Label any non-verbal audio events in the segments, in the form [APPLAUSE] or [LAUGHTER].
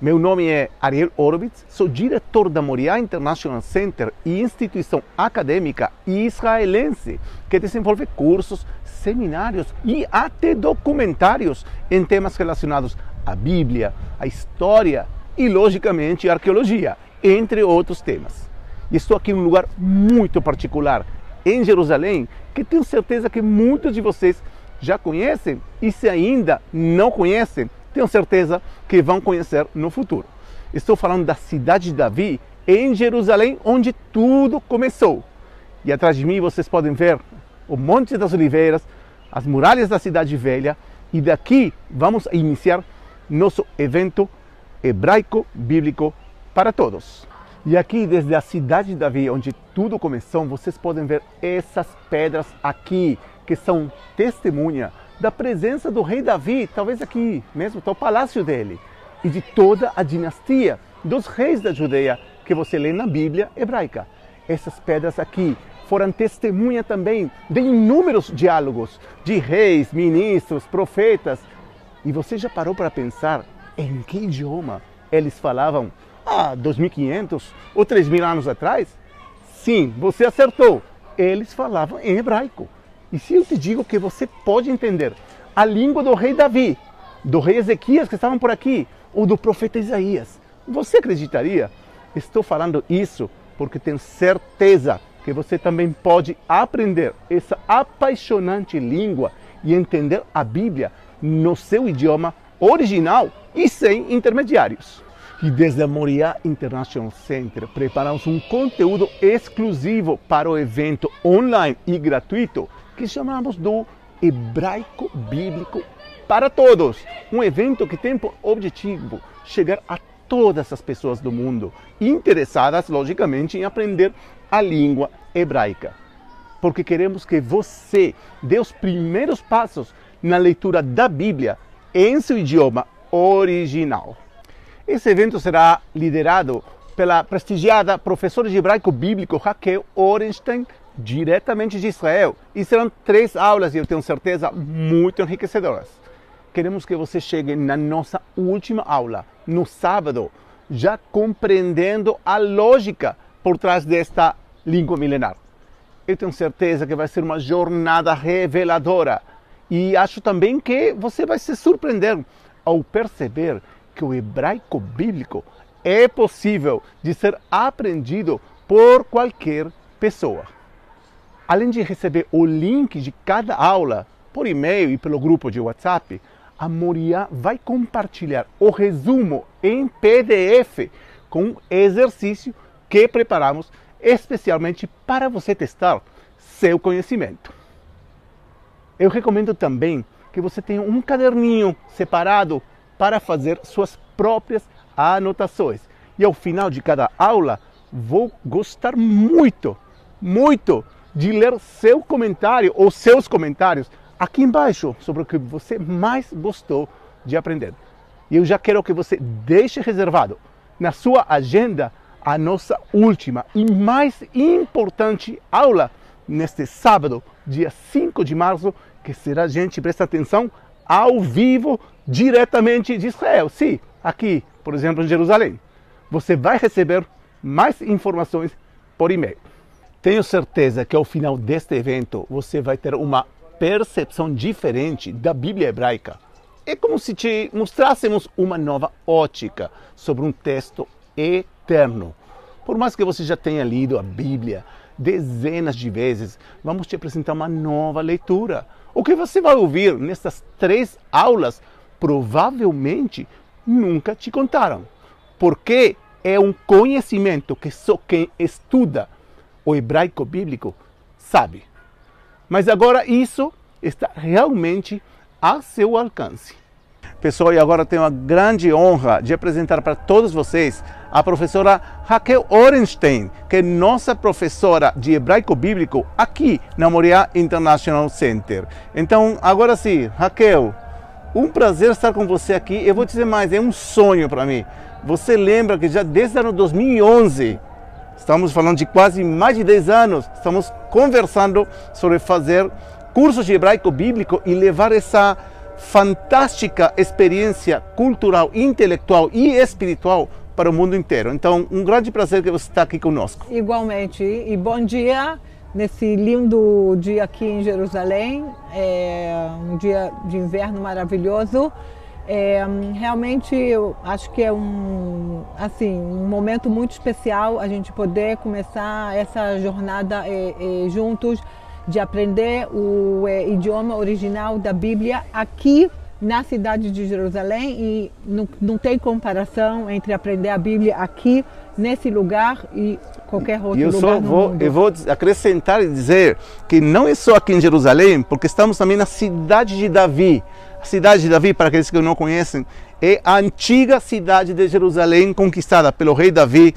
Meu nome é Ariel Orovitz, sou diretor da Moriá International Center e instituição acadêmica israelense que desenvolve cursos, seminários e até documentários em temas relacionados à Bíblia, à história e, logicamente, à arqueologia, entre outros temas. E estou aqui em um lugar muito particular, em Jerusalém, que tenho certeza que muitos de vocês já conhecem e se ainda não conhecem, tenho certeza que vão conhecer no futuro. Estou falando da cidade de Davi, em Jerusalém, onde tudo começou. E atrás de mim vocês podem ver o Monte das Oliveiras, as muralhas da cidade velha, e daqui vamos iniciar nosso evento hebraico bíblico para todos. E aqui, desde a cidade de Davi, onde tudo começou, vocês podem ver essas pedras aqui, que são testemunha da presença do rei Davi, talvez aqui mesmo está o palácio dele, e de toda a dinastia dos reis da Judeia que você lê na Bíblia hebraica. Essas pedras aqui foram testemunha também de inúmeros diálogos de reis, ministros, profetas. E você já parou para pensar em que idioma eles falavam há 2.500 ou 3.000 anos atrás? Sim, você acertou. Eles falavam em hebraico. E se eu te digo que você pode entender a língua do rei Davi, do rei Ezequias que estavam por aqui, ou do profeta Isaías, você acreditaria? Estou falando isso porque tenho certeza que você também pode aprender essa apaixonante língua e entender a Bíblia no seu idioma original e sem intermediários. E desde a Moriá International Center preparamos um conteúdo exclusivo para o evento online e gratuito que chamamos do Hebraico Bíblico para Todos. Um evento que tem por objetivo chegar a todas as pessoas do mundo interessadas, logicamente, em aprender a língua hebraica. Porque queremos que você dê os primeiros passos na leitura da Bíblia em seu idioma original. Esse evento será liderado pela prestigiada professora de hebraico bíblico Raquel Orenstein, diretamente de Israel. E serão três aulas, e eu tenho certeza, muito enriquecedoras. Queremos que você chegue na nossa última aula, no sábado, já compreendendo a lógica por trás desta língua milenar. Eu tenho certeza que vai ser uma jornada reveladora e acho também que você vai se surpreender ao perceber que o hebraico bíblico é possível de ser aprendido por qualquer pessoa. Além de receber o link de cada aula por e-mail e pelo grupo de WhatsApp, a Moriá vai compartilhar o resumo em PDF com um exercício que preparamos especialmente para você testar seu conhecimento. Eu recomendo também que você tenha um caderninho separado para fazer suas próprias anotações. E ao final de cada aula, vou gostar muito, muito de ler seu comentário ou seus comentários aqui embaixo sobre o que você mais gostou de aprender. E eu já quero que você deixe reservado na sua agenda a nossa última e mais importante aula neste sábado, dia 5 de março, que será, gente, presta atenção, ao vivo, diretamente de Israel. Sim, aqui, por exemplo, em Jerusalém. Você vai receber mais informações por e-mail. Tenho certeza que ao final deste evento você vai ter uma percepção diferente da Bíblia hebraica. É como se te mostrássemos uma nova ótica sobre um texto eterno. Por mais que você já tenha lido a Bíblia dezenas de vezes, vamos te apresentar uma nova leitura. O que você vai ouvir nessas três aulas provavelmente nunca te contaram. Porque é um conhecimento que só quem estuda o hebraico bíblico sabe. Mas agora isso está realmente a seu alcance. Pessoal, e agora tenho a grande honra de apresentar para todos vocês a professora Raquel Orenstein, que é nossa professora de hebraico bíblico aqui na Moriá International Center. Então, agora sim, Raquel, um prazer estar com você aqui. Eu vou dizer mais, é um sonho para mim. Você lembra que já desde o ano 2011 Estamos falando de quase mais de 10 anos. Estamos conversando sobre fazer cursos de hebraico bíblico e levar essa fantástica experiência cultural, intelectual e espiritual para o mundo inteiro. Então, um grande prazer que você está aqui conosco. Igualmente. E bom dia nesse lindo dia aqui em Jerusalém. É um dia de inverno maravilhoso. É, realmente eu acho que é um assim um momento muito especial a gente poder começar essa jornada é, é, juntos de aprender o é, idioma original da Bíblia aqui na cidade de Jerusalém e não, não tem comparação entre aprender a Bíblia aqui nesse lugar e qualquer outro eu lugar só no vou, mundo. Eu vou acrescentar e dizer que não é só aqui em Jerusalém, porque estamos também na cidade de Davi. A cidade de Davi, para aqueles que não conhecem, é a antiga cidade de Jerusalém conquistada pelo rei Davi,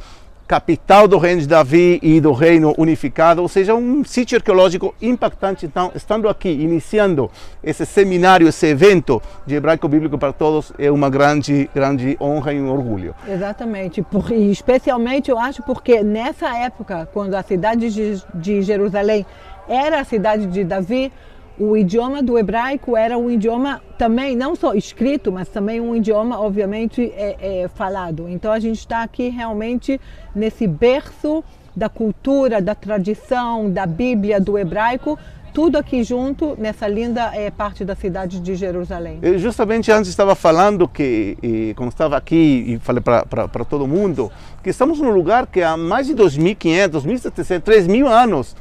capital do reino de Davi e do reino unificado, ou seja, um sítio arqueológico impactante. Então, estando aqui, iniciando esse seminário, esse evento de hebraico bíblico para todos, é uma grande, grande honra e um orgulho. Exatamente, e especialmente eu acho porque nessa época, quando a cidade de, de Jerusalém era a cidade de Davi, o idioma do hebraico era um idioma também, não só escrito, mas também um idioma, obviamente, é, é falado. Então a gente está aqui realmente nesse berço da cultura, da tradição, da Bíblia, do hebraico, tudo aqui junto nessa linda é, parte da cidade de Jerusalém. Eu justamente antes estava falando que, e, quando estava aqui e falei para todo mundo, que estamos num lugar que há mais de 2.500, 2.700, 3.000 anos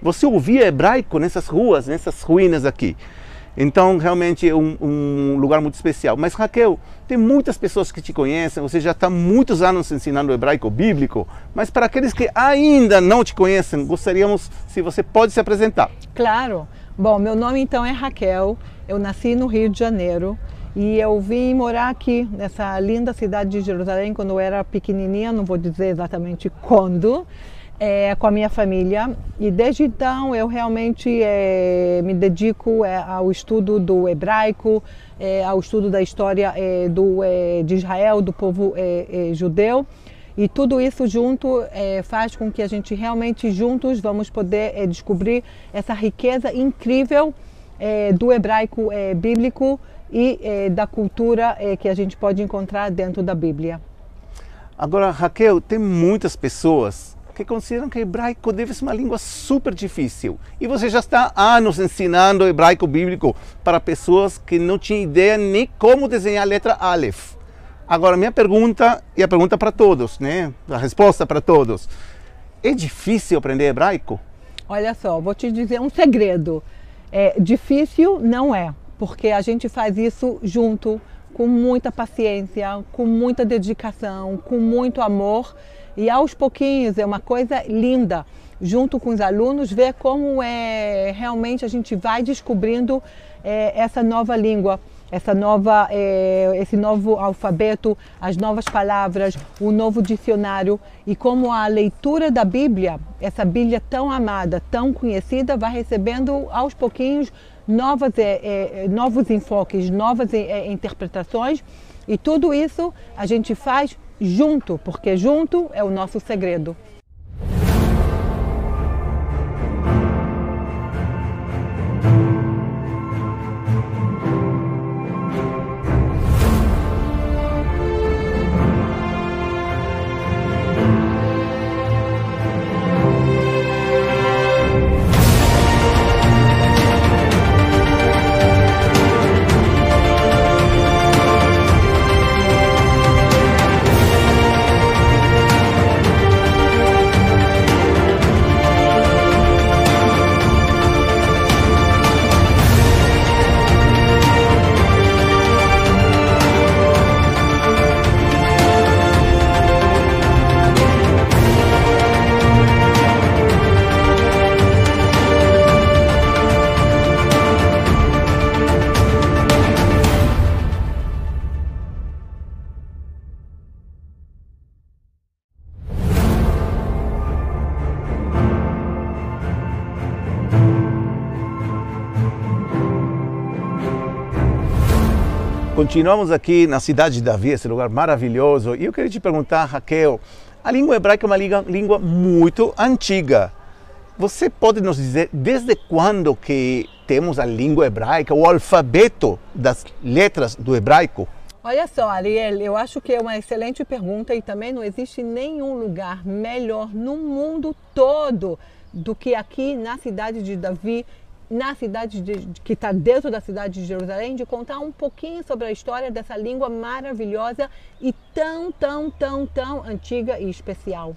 você ouvia hebraico nessas ruas, nessas ruínas aqui. Então, realmente é um, um, lugar muito especial. Mas, Raquel, tem muitas pessoas que te conhecem, você já está muitos anos ensinando hebraico bíblico, mas para aqueles que ainda não te conhecem, gostaríamos se você pode se apresentar. Claro. Bom, meu nome então é Raquel, eu nasci no Rio de Janeiro e eu vim morar aqui, nessa linda cidade de Jerusalém, quando eu era pequenininha, não vou dizer exatamente quando é, com a minha família e desde então eu realmente é, me dedico é, ao estudo do hebraico, é, ao estudo da história é, do, é, de Israel, do povo judeu. E tudo isso junto faz com que a gente realmente juntos vamos poder descobrir essa riqueza incrível do hebraico bíblico e da cultura que a gente pode encontrar dentro da Bíblia. Agora, Raquel, tem muitas pessoas que consideram que hebraico deve ser uma língua super difícil. E você já está há anos ensinando hebraico bíblico para pessoas que não tinham ideia nem como desenhar a letra Aleph. Agora, minha pergunta, e a pergunta para todos, né? A resposta para todos. É difícil aprender hebraico? Olha só, vou te dizer um segredo. É, difícil não é, porque a gente faz isso junto, com muita paciência, com muita dedicação, com muito amor e aos pouquinhos é uma coisa linda, junto com os alunos, ver como é realmente a gente vai descobrindo é, essa nova língua, essa nova, é, esse novo alfabeto, as novas palavras, o novo dicionário. E como a leitura da Bíblia, essa Bíblia tão amada, tão conhecida, vai recebendo aos pouquinhos novas, é, é novos enfoques, novas interpretações. E tudo isso a gente faz junto, porque junto é o nosso segredo. Continuamos aqui na cidade de Davi, esse lugar maravilhoso. E eu queria te perguntar, Raquel, a língua hebraica é uma língua, muito antiga. você pode nos dizer desde quando que temos a língua hebraica, o alfabeto das letras do hebraico? Olha só, Ariel, eu acho que é uma excelente pergunta e também não existe nenhum lugar melhor no mundo todo do que aqui na cidade de Davi, na cidade de, que está dentro da cidade de Jerusalém, de contar um pouquinho sobre a história dessa língua maravilhosa e tão, tão, tão, tão antiga e especial.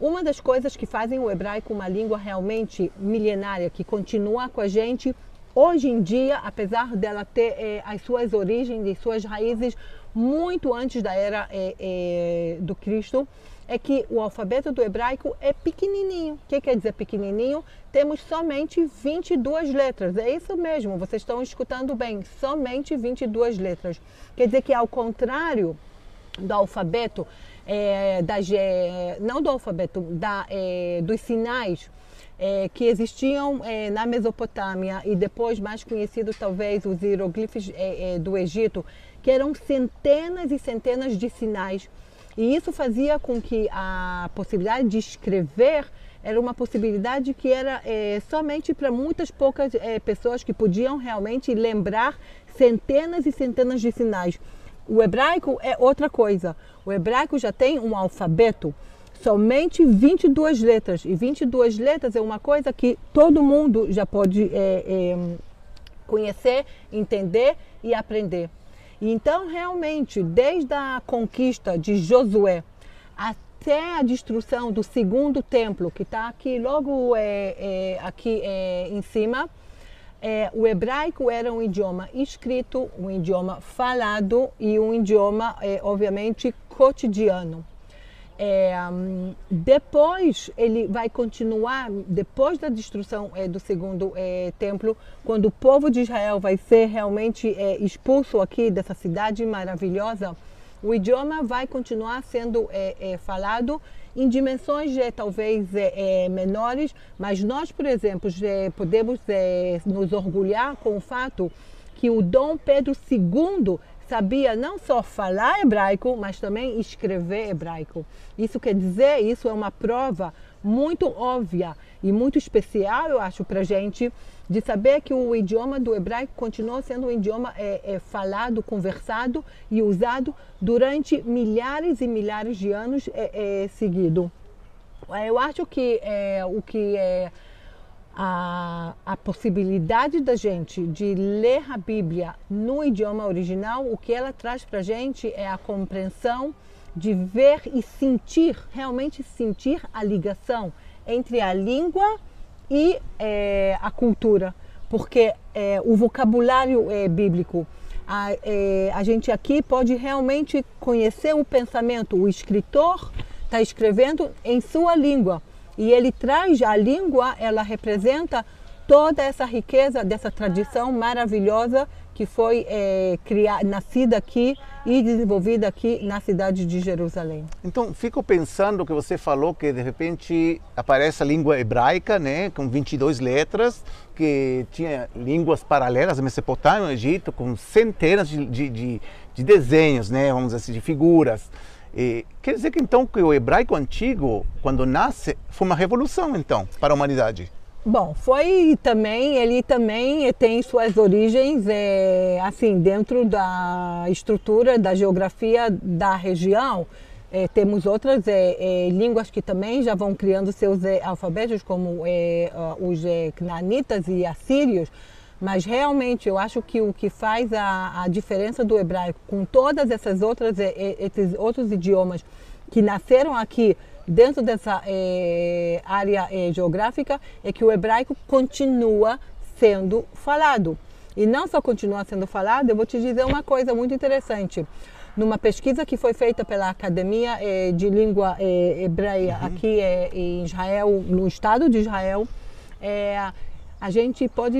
Uma das coisas que fazem o hebraico uma língua realmente milenária, que continua com a gente Hoje em dia, apesar dela ter é, as suas origens e suas raízes muito antes da era é, é, do Cristo, é que o alfabeto do hebraico é pequenininho. O que quer dizer pequenininho? Temos somente 22 letras. É isso mesmo, vocês estão escutando bem, somente 22 letras. Quer dizer que ao contrário do alfabeto, é, das, é, não do alfabeto, da, é, dos sinais é, que existiam é, na Mesopotâmia e depois mais conhecido talvez os hieroglifos é, do Egito, que eram centenas e centenas de sinais. E isso fazia com que a possibilidade de escrever era uma possibilidade que era é, somente para muitas poucas é, pessoas que podiam realmente lembrar centenas e centenas de sinais. O hebraico é outra coisa. O hebraico já tem um alfabeto somente 22 letras. E 22 letras é uma coisa que todo mundo já pode é, conhecer, entender e aprender. Então, realmente, desde a conquista de Josué até a destruição do segundo templo, que está aqui logo é, é aqui é, em cima, é, o hebraico era um idioma escrito, um idioma falado e um idioma, obviamente, cotidiano. É, depois ele vai continuar, depois da destruição é, do segundo é, templo, quando o povo de Israel vai ser realmente é, expulso aqui dessa cidade maravilhosa, o idioma vai continuar sendo é, é, falado em dimensões talvez menores, mas nós, por exemplo, podemos nos orgulhar com o fato que o Dom Pedro II sabia não só falar hebraico, mas também escrever hebraico. Isso quer dizer, isso é uma prova muito óbvia e muito especial, eu acho, para gente, de saber que o idioma do hebraico continuou sendo um idioma é, é, falado, conversado e usado durante milhares e milhares de anos é, é seguido. Eu acho que é, o que é a, a possibilidade da gente de ler a Bíblia no idioma original, o que ela traz para a gente é a compreensão de ver e sentir, realmente sentir a ligação entre a língua e é, a cultura, porque é, o vocabulário é bíblico. A, é, a gente aqui pode realmente conhecer o pensamento. O escritor está escrevendo em sua língua e ele traz a língua, ela representa toda essa riqueza dessa tradição maravilhosa que foi é, criada, nascida aqui e desenvolvida aqui na cidade de Jerusalém. Então, fico pensando que você falou que de repente aparece a língua hebraica, né, com 22 letras, que tinha línguas paralelas, Mesopotâmia, Egito, com centenas de, de, de, de desenhos, né, vamos dizer assim, de figuras. E, quer dizer que então que o hebraico antigo, quando nasce, foi uma revolução então para a humanidade. Bom, foi também, ele também tem suas origens é, assim dentro da estrutura da geografia da região. É, temos outras é, é línguas que também já vão criando seus é, alfabetos, como é, os cnanitas e assírios, mas realmente eu acho que o que faz a, a diferença do hebraico com todas essas outras esses outros idiomas que nasceram aqui dentro dessa é, área é, geográfica é que o hebraico continua sendo falado. E não só continua sendo falado, eu vou te dizer uma coisa muito interessante. Numa pesquisa que foi feita pela Academia é, de Língua Hebreia uhum. aqui em Israel, no estado de Israel, a gente pode,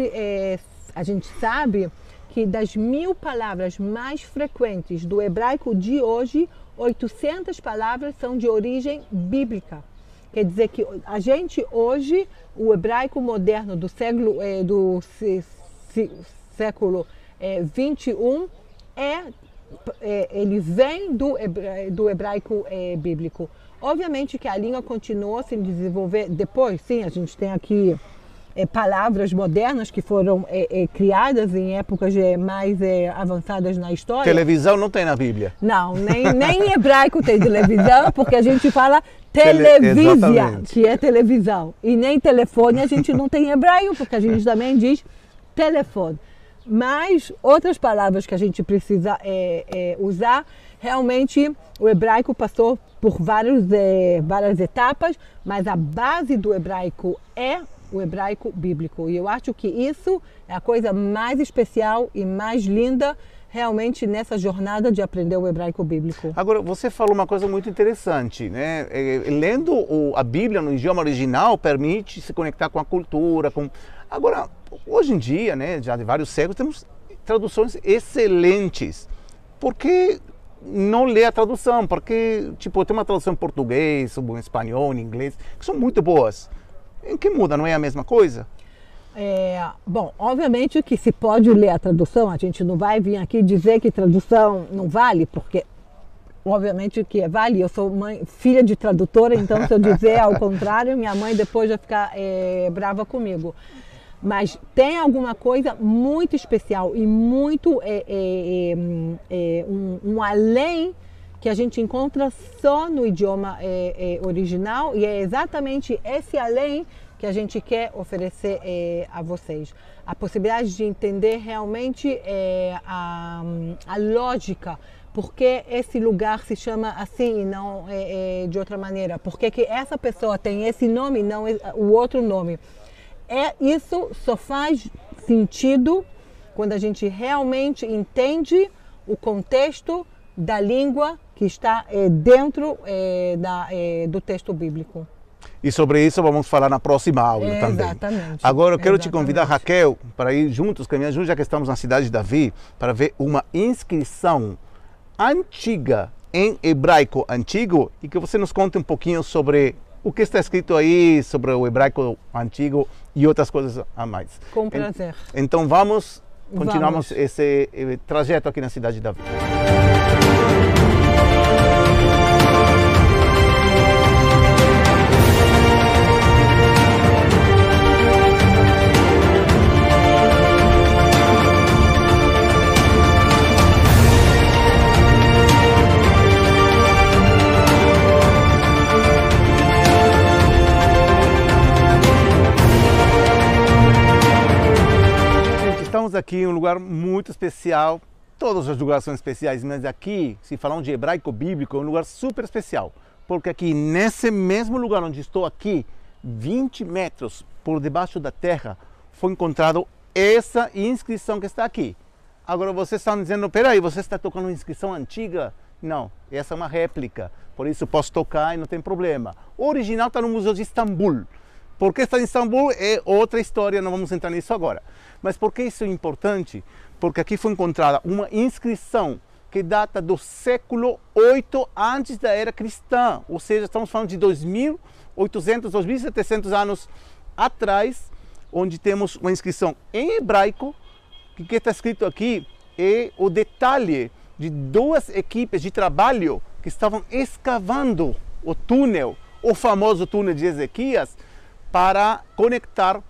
a gente sabe que das mil palavras mais frequentes do hebraico de hoje, 800 palavras são de origem bíblica. Quer dizer que a gente hoje, o hebraico moderno do século, é, do século é, 21 é é, ele vem do, do hebraico é, bíblico. Obviamente que a língua continuou a se desenvolver depois, sim, a gente tem aqui é, palavras modernas que foram é, é, criadas em épocas mais é, avançadas na história. Televisão não tem na Bíblia. Não, nem, nem em hebraico tem televisão, porque a gente fala televisão, Tele, que é televisão. E nem telefone a gente não tem em hebraico, porque a gente também diz telefone. Mas outras palavras que a gente precisa é, é, usar, realmente o hebraico passou por vários, várias etapas, mas a base do hebraico é o hebraico bíblico. E eu acho que isso é a coisa mais especial e mais linda realmente nessa jornada de aprender o hebraico bíblico. Agora, você falou uma coisa muito interessante, né? É, lendo a Bíblia no idioma original permite se conectar com a cultura, com... Agora, hoje em dia, né, já de vários séculos, temos traduções excelentes. Por que não ler a tradução? Porque, tipo, tem uma tradução em português, em espanhol, em inglês, que são muito boas. Em que muda? Não é a mesma coisa? É, bom, obviamente que se pode ler a tradução, a gente não vai vir aqui dizer que tradução não vale, porque obviamente que vale. Eu sou mãe, filha de tradutora, então se eu dizer ao contrário, minha mãe depois vai ficar é, brava comigo. Mas tem alguma coisa muito especial e muito é, é, é, é um, um além que a gente encontra só no idioma é, é, original e é exatamente esse além que a gente quer oferecer é, a vocês. A possibilidade de entender realmente a, a lógica porque esse lugar se chama assim e não de outra maneira? Por que, que essa pessoa tem esse nome e não o outro nome? É, isso só faz sentido quando a gente realmente entende o contexto da língua que está é, dentro é, da, é, do texto bíblico. E sobre isso vamos falar na próxima aula é, também. Exatamente. Agora eu quero exatamente. te convidar, Raquel, para ir juntos, caminhar juntos, já que estamos na cidade de Davi, para ver uma inscrição antiga em hebraico antigo e que você nos conte um pouquinho sobre o que está escrito aí, sobre o hebraico antigo e outras coisas a mais. Com prazer. Então vamos, continuamos vamos. esse trajeto aqui na cidade de Davi. Estamos aqui em um lugar muito especial. Todos os lugares são especiais, mas aqui, se falar de hebraico bíblico, é um lugar super especial. Porque aqui, nesse mesmo lugar onde estou aqui, 20 metros por debaixo da terra, foi encontrado essa inscrição que está aqui. Agora vocês estão dizendo, peraí, você está tocando uma inscrição antiga? Não, essa é uma réplica, por isso posso tocar e não tem problema. O original está no Museu de Istambul. Por que está em Istambul é outra história, não vamos entrar nisso agora. Mas por que isso é importante? Porque aqui foi encontrada uma inscrição que data do século 8 antes da era cristã, ou seja, estamos falando de 2800, 2700 anos atrás, onde temos uma inscrição em hebraico, que o que está escrito aqui é o detalhe de duas equipes de trabalho que estavam escavando o túnel, o famoso túnel de Ezequias, para conectar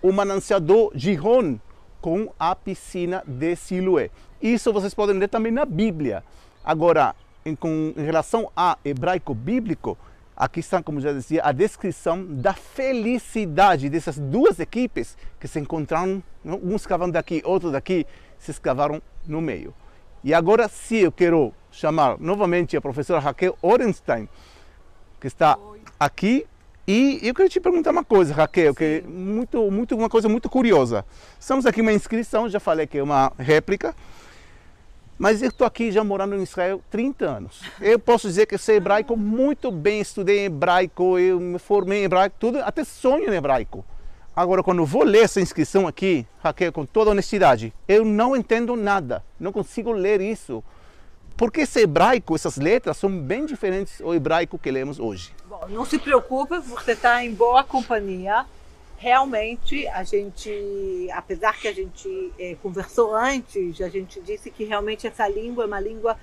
o manancial do Gihon com a piscina de Siloé. Isso vocês podem ler também na Bíblia. Agora, em, com, em relação a hebraico bíblico, aqui está, como já dizia, a descrição da felicidade dessas duas equipes que se encontraram, um escavando daqui, outro daqui, se escavaram no meio. E agora, se eu quero chamar novamente a professora Raquel Orenstein, que está aqui e eu queria te perguntar uma coisa, Raquel, que é muito, muito, uma coisa muito curiosa. Estamos aqui uma inscrição, já falei que é uma réplica, mas eu estou aqui já morando em Israel 30 anos. Eu posso dizer que sei hebraico muito bem, estudei hebraico, eu me formei em hebraico, tudo, até sonho em hebraico. Agora, quando eu vou ler essa inscrição aqui, Raquel, com toda honestidade, eu não entendo nada, não consigo ler isso. Porque esse hebraico, essas letras, são bem diferentes do hebraico que lemos hoje. Bom, não se preocupe, você está em boa companhia. realmente a gente, apesar que a gente é, conversou antes, a gente disse que realmente essa língua é uma língua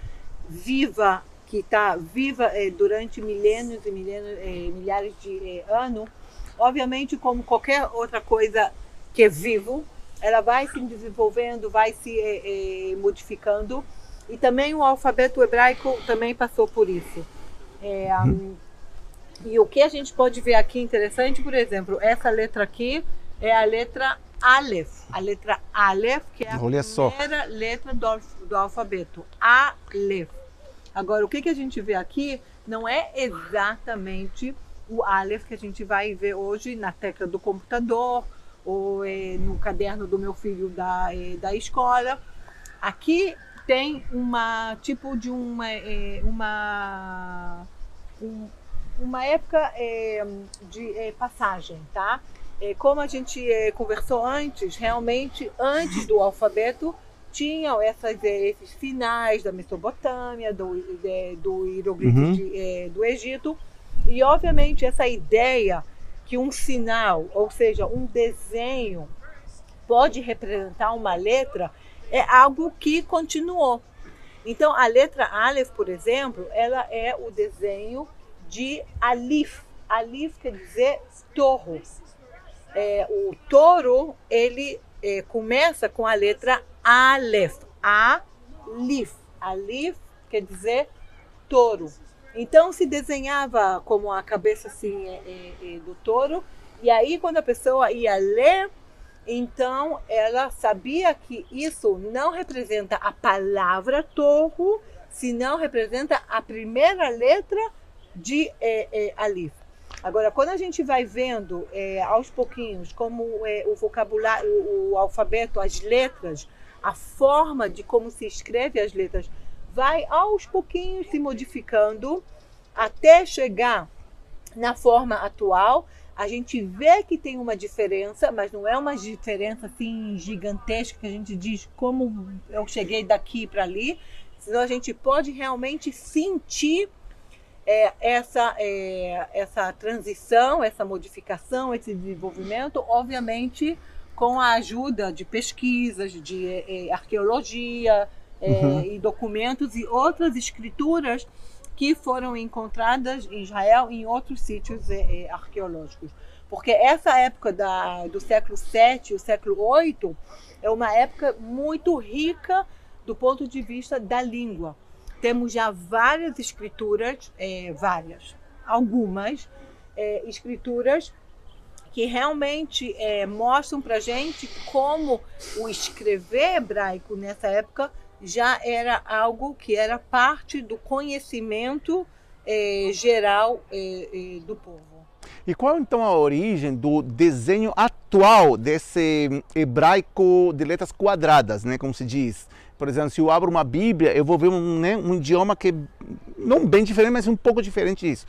viva, que está viva é, durante milênios e milênios, é, milhares de anos. Obviamente, como qualquer outra coisa que é vivo, ela vai se desenvolvendo, vai se modificando. E também o alfabeto hebraico também passou por isso. É, um, e o que a gente pode ver aqui interessante, por exemplo, essa letra aqui é a letra Aleph. A letra Aleph, que é a Olha primeira só. letra do, do alfabeto. Aleph. Agora, o que, que a gente vê aqui não é exatamente o Aleph que a gente vai ver hoje na tecla do computador ou é, no caderno do meu filho da, é, da escola. Aqui tem uma tipo de uma, é, uma um, uma época é, de é, passagem, tá? Como a gente conversou antes, realmente antes do alfabeto tinham essas, esses finais da Mesopotâmia, do, do hieroglifo uhum. de, do Egito, e obviamente essa ideia que um sinal, ou seja, um desenho, pode representar uma letra, é algo que continuou. Então, a letra Aleph, por exemplo, ela é o desenho de Alif. Alif quer dizer torro. É, o touro, ele é, começa com a letra Aleph. Alif. Alif quer dizer touro. Então se desenhava como a cabeça assim é, é, é do touro. E aí quando a pessoa ia ler, então ela sabia que isso não representa a palavra torro, senão representa a primeira letra de é, é, Alif. Agora, quando a gente vai vendo é, aos pouquinhos como é, o vocabulário, o, o, alfabeto, as letras, a forma de como se escreve as letras, vai aos pouquinhos se modificando até chegar na forma atual. A gente vê que tem uma diferença, mas não é uma diferença assim gigantesca que a gente diz como eu cheguei daqui para ali, senão a gente pode realmente sentir é, essa, é, essa transição, essa modificação, esse desenvolvimento, obviamente com a ajuda de pesquisas, de é, é arqueologia é, uhum. e documentos e outras escrituras que foram encontradas em Israel e em outros sítios é, arqueológicos. Porque essa época da, do século 7 o século 8 é uma época muito rica do ponto de vista da língua temos já várias escrituras, é, várias, algumas é, escrituras que realmente é, mostram para gente como o escrever hebraico nessa época já era algo que era parte do conhecimento é, geral é, é, do povo. E qual então a origem do desenho atual desse hebraico de letras quadradas, né, como se diz? Por exemplo, se eu abro uma Bíblia, eu vou ver um, né, um idioma que não bem diferente, mas um pouco diferente disso.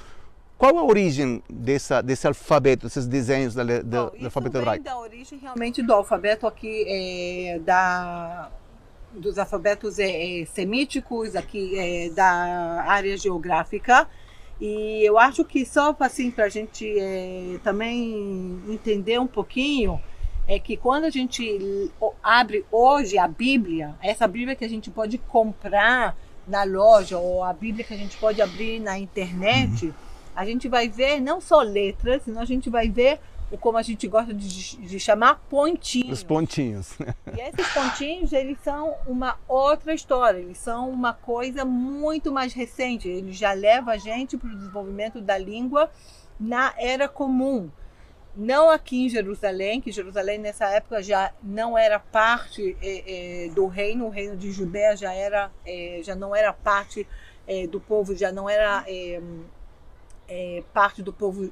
Qual a origem dessa, desse alfabeto, desses desenhos da, da, Bom, do alfabeto hebraico? da origem realmente do alfabeto aqui é, da, dos alfabetos é, é, semíticos aqui é, da área geográfica. E eu acho que só assim para a gente é, também entender um pouquinho, é que quando a gente abre hoje a Bíblia, essa Bíblia que a gente pode comprar na loja ou a Bíblia que a gente pode abrir na internet, uhum. a gente vai ver não só letras, senão a gente vai ver o como a gente gosta de, de chamar pontinhos. Os pontinhos. E esses pontinhos, eles são uma outra história, eles são uma coisa muito mais recente, eles já levam a gente para o desenvolvimento da língua na era comum não aqui em Jerusalém, que Jerusalém nessa época já não era parte é, é, do reino, o reino de Judéia já era, é, já não era parte do povo, já não era parte do povo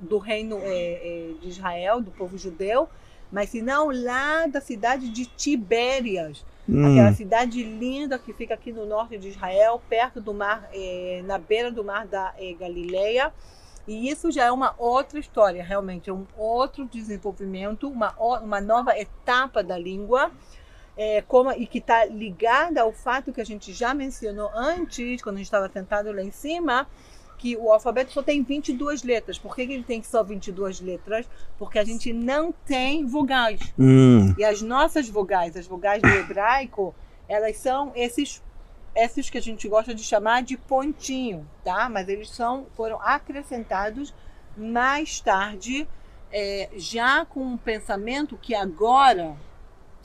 do reino de Israel, do povo judeu, mas senão lá da cidade de Tibérias, hum. aquela cidade linda que fica aqui no norte de Israel, perto do mar, na beira do mar da Galileia. E isso já é uma outra história, realmente, é um outro desenvolvimento, uma, uma nova etapa da língua, é, como, e que está ligada ao fato que a gente já mencionou antes, quando a gente estava sentado lá em cima, que o alfabeto só tem 22 letras. Por que, que ele tem só 22 letras? Porque a gente não tem vogais. Hum. E as nossas vogais, as vogais do hebraico, elas são esses esses que a gente gosta de chamar de pontinho, tá? Mas eles são foram acrescentados mais tarde, é, já com um pensamento que agora,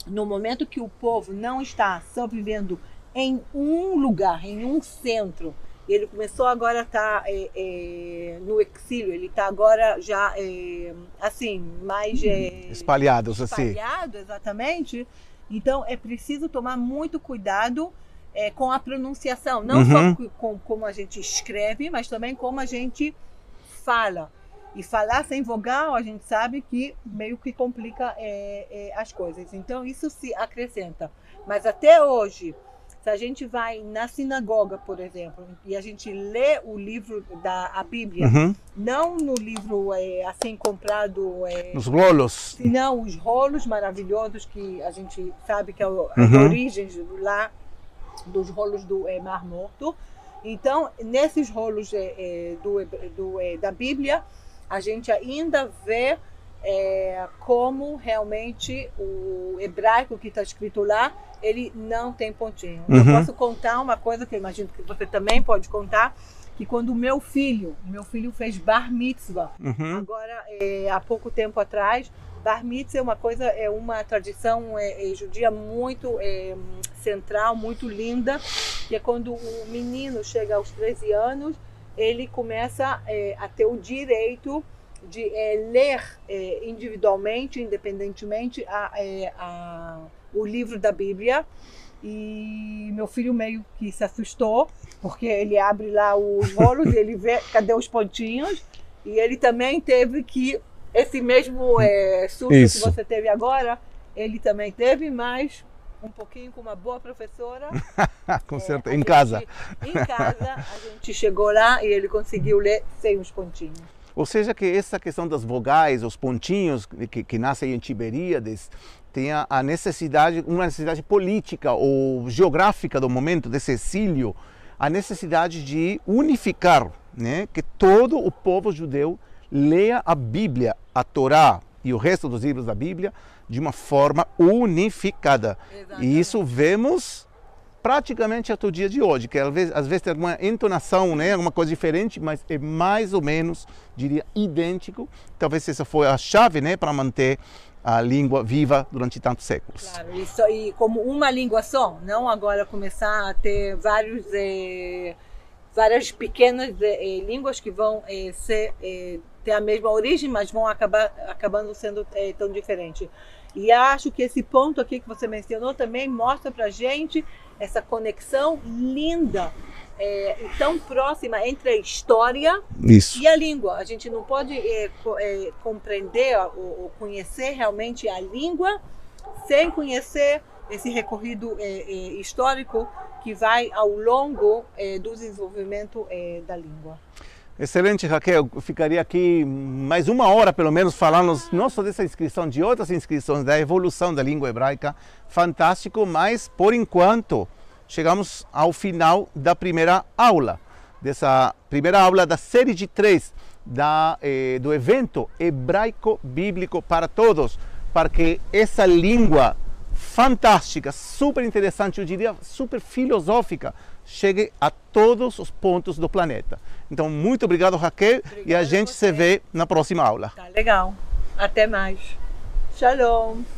no momento que o povo não está só vivendo em um lugar, em um centro, ele começou agora a estar tá, é, é, no exílio, ele está agora já é, assim, mais é, espalhados assim. Espalhado, exatamente. Então é preciso tomar muito cuidado é, com a pronunciação, não uhum. só com como a gente escreve, mas também como a gente fala. E falar sem vogal, a gente sabe que meio que complica é, as coisas. Então isso se acrescenta. Mas até hoje, se a gente vai na sinagoga, por exemplo, e a gente lê o livro da a Bíblia, uhum. não no livro é, assim comprado, é, nos rolos, não os rolos maravilhosos que a gente sabe que é o, uhum. a origem lá dos rolos do é, Mar Morto. Então, nesses rolos é, é do, do, é, da Bíblia, a gente ainda vê é, como realmente o hebraico que está escrito lá, ele não tem pontinho. Uhum. Eu posso contar uma coisa que eu imagino que você também pode contar, que quando o meu filho, meu filho fez bar mitzvah, uhum. agora é, há pouco tempo atrás, Bar mitzvah é uma coisa, é uma tradição é, é, judia muito é, central, muito linda, que é quando o menino chega aos 13 anos, ele começa é, a ter o direito de é, ler é, individualmente, independentemente, a, a, o livro da Bíblia. E meu filho meio que se assustou, porque ele abre lá os rolos e ele vê cadê os pontinhos. E ele também teve que esse mesmo é, susto Isso. que você teve agora, ele também teve, mas um pouquinho com uma boa professora. [LAUGHS] com é, certeza, em casa. Em casa, a gente chegou lá e ele conseguiu ler sem os pontinhos. Ou seja, que essa questão das vogais, os pontinhos que, que nascem em Tiberíades, tem a necessidade, uma necessidade política ou geográfica do momento desse exílio, a necessidade de unificar, né, que todo o povo judeu leia a Bíblia, a Torá e o resto dos livros da Bíblia de uma forma unificada. Exatamente. E isso vemos praticamente até o dia de hoje, que às vezes, às vezes tem alguma entonação, né, alguma coisa diferente, mas é mais ou menos, diria, idêntico. Talvez essa foi a chave né, para manter a língua viva durante tantos séculos. Claro, isso, e como uma língua só, não agora começar a ter vários, eh, várias pequenas eh, línguas que vão eh, ser ter a mesma origem, mas vão acabar acabando sendo tão diferentes. E acho que esse ponto aqui que você mencionou também mostra para gente essa conexão linda é, tão próxima entre a história Isso. e a língua. A gente não pode é, é, compreender ou, ou, conhecer realmente a língua sem conhecer esse recorrido é, é, histórico que vai ao longo é, do desenvolvimento da língua. Excelente, Raquel. Eu ficaria aqui mais uma hora, pelo menos, falando não só dessa inscrição, de outras inscrições, da evolução da língua hebraica. Fantástico, mas por enquanto chegamos ao final da primeira aula, dessa primeira aula da série de três da, eh, do evento Hebraico Bíblico para Todos, para que essa língua fantástica, super interessante, eu diria super filosófica, chegue a todos os pontos do planeta. Então, muito obrigado, Raquel, Obrigada e a gente se vê na próxima aula. Tá legal. Até mais. Shalom.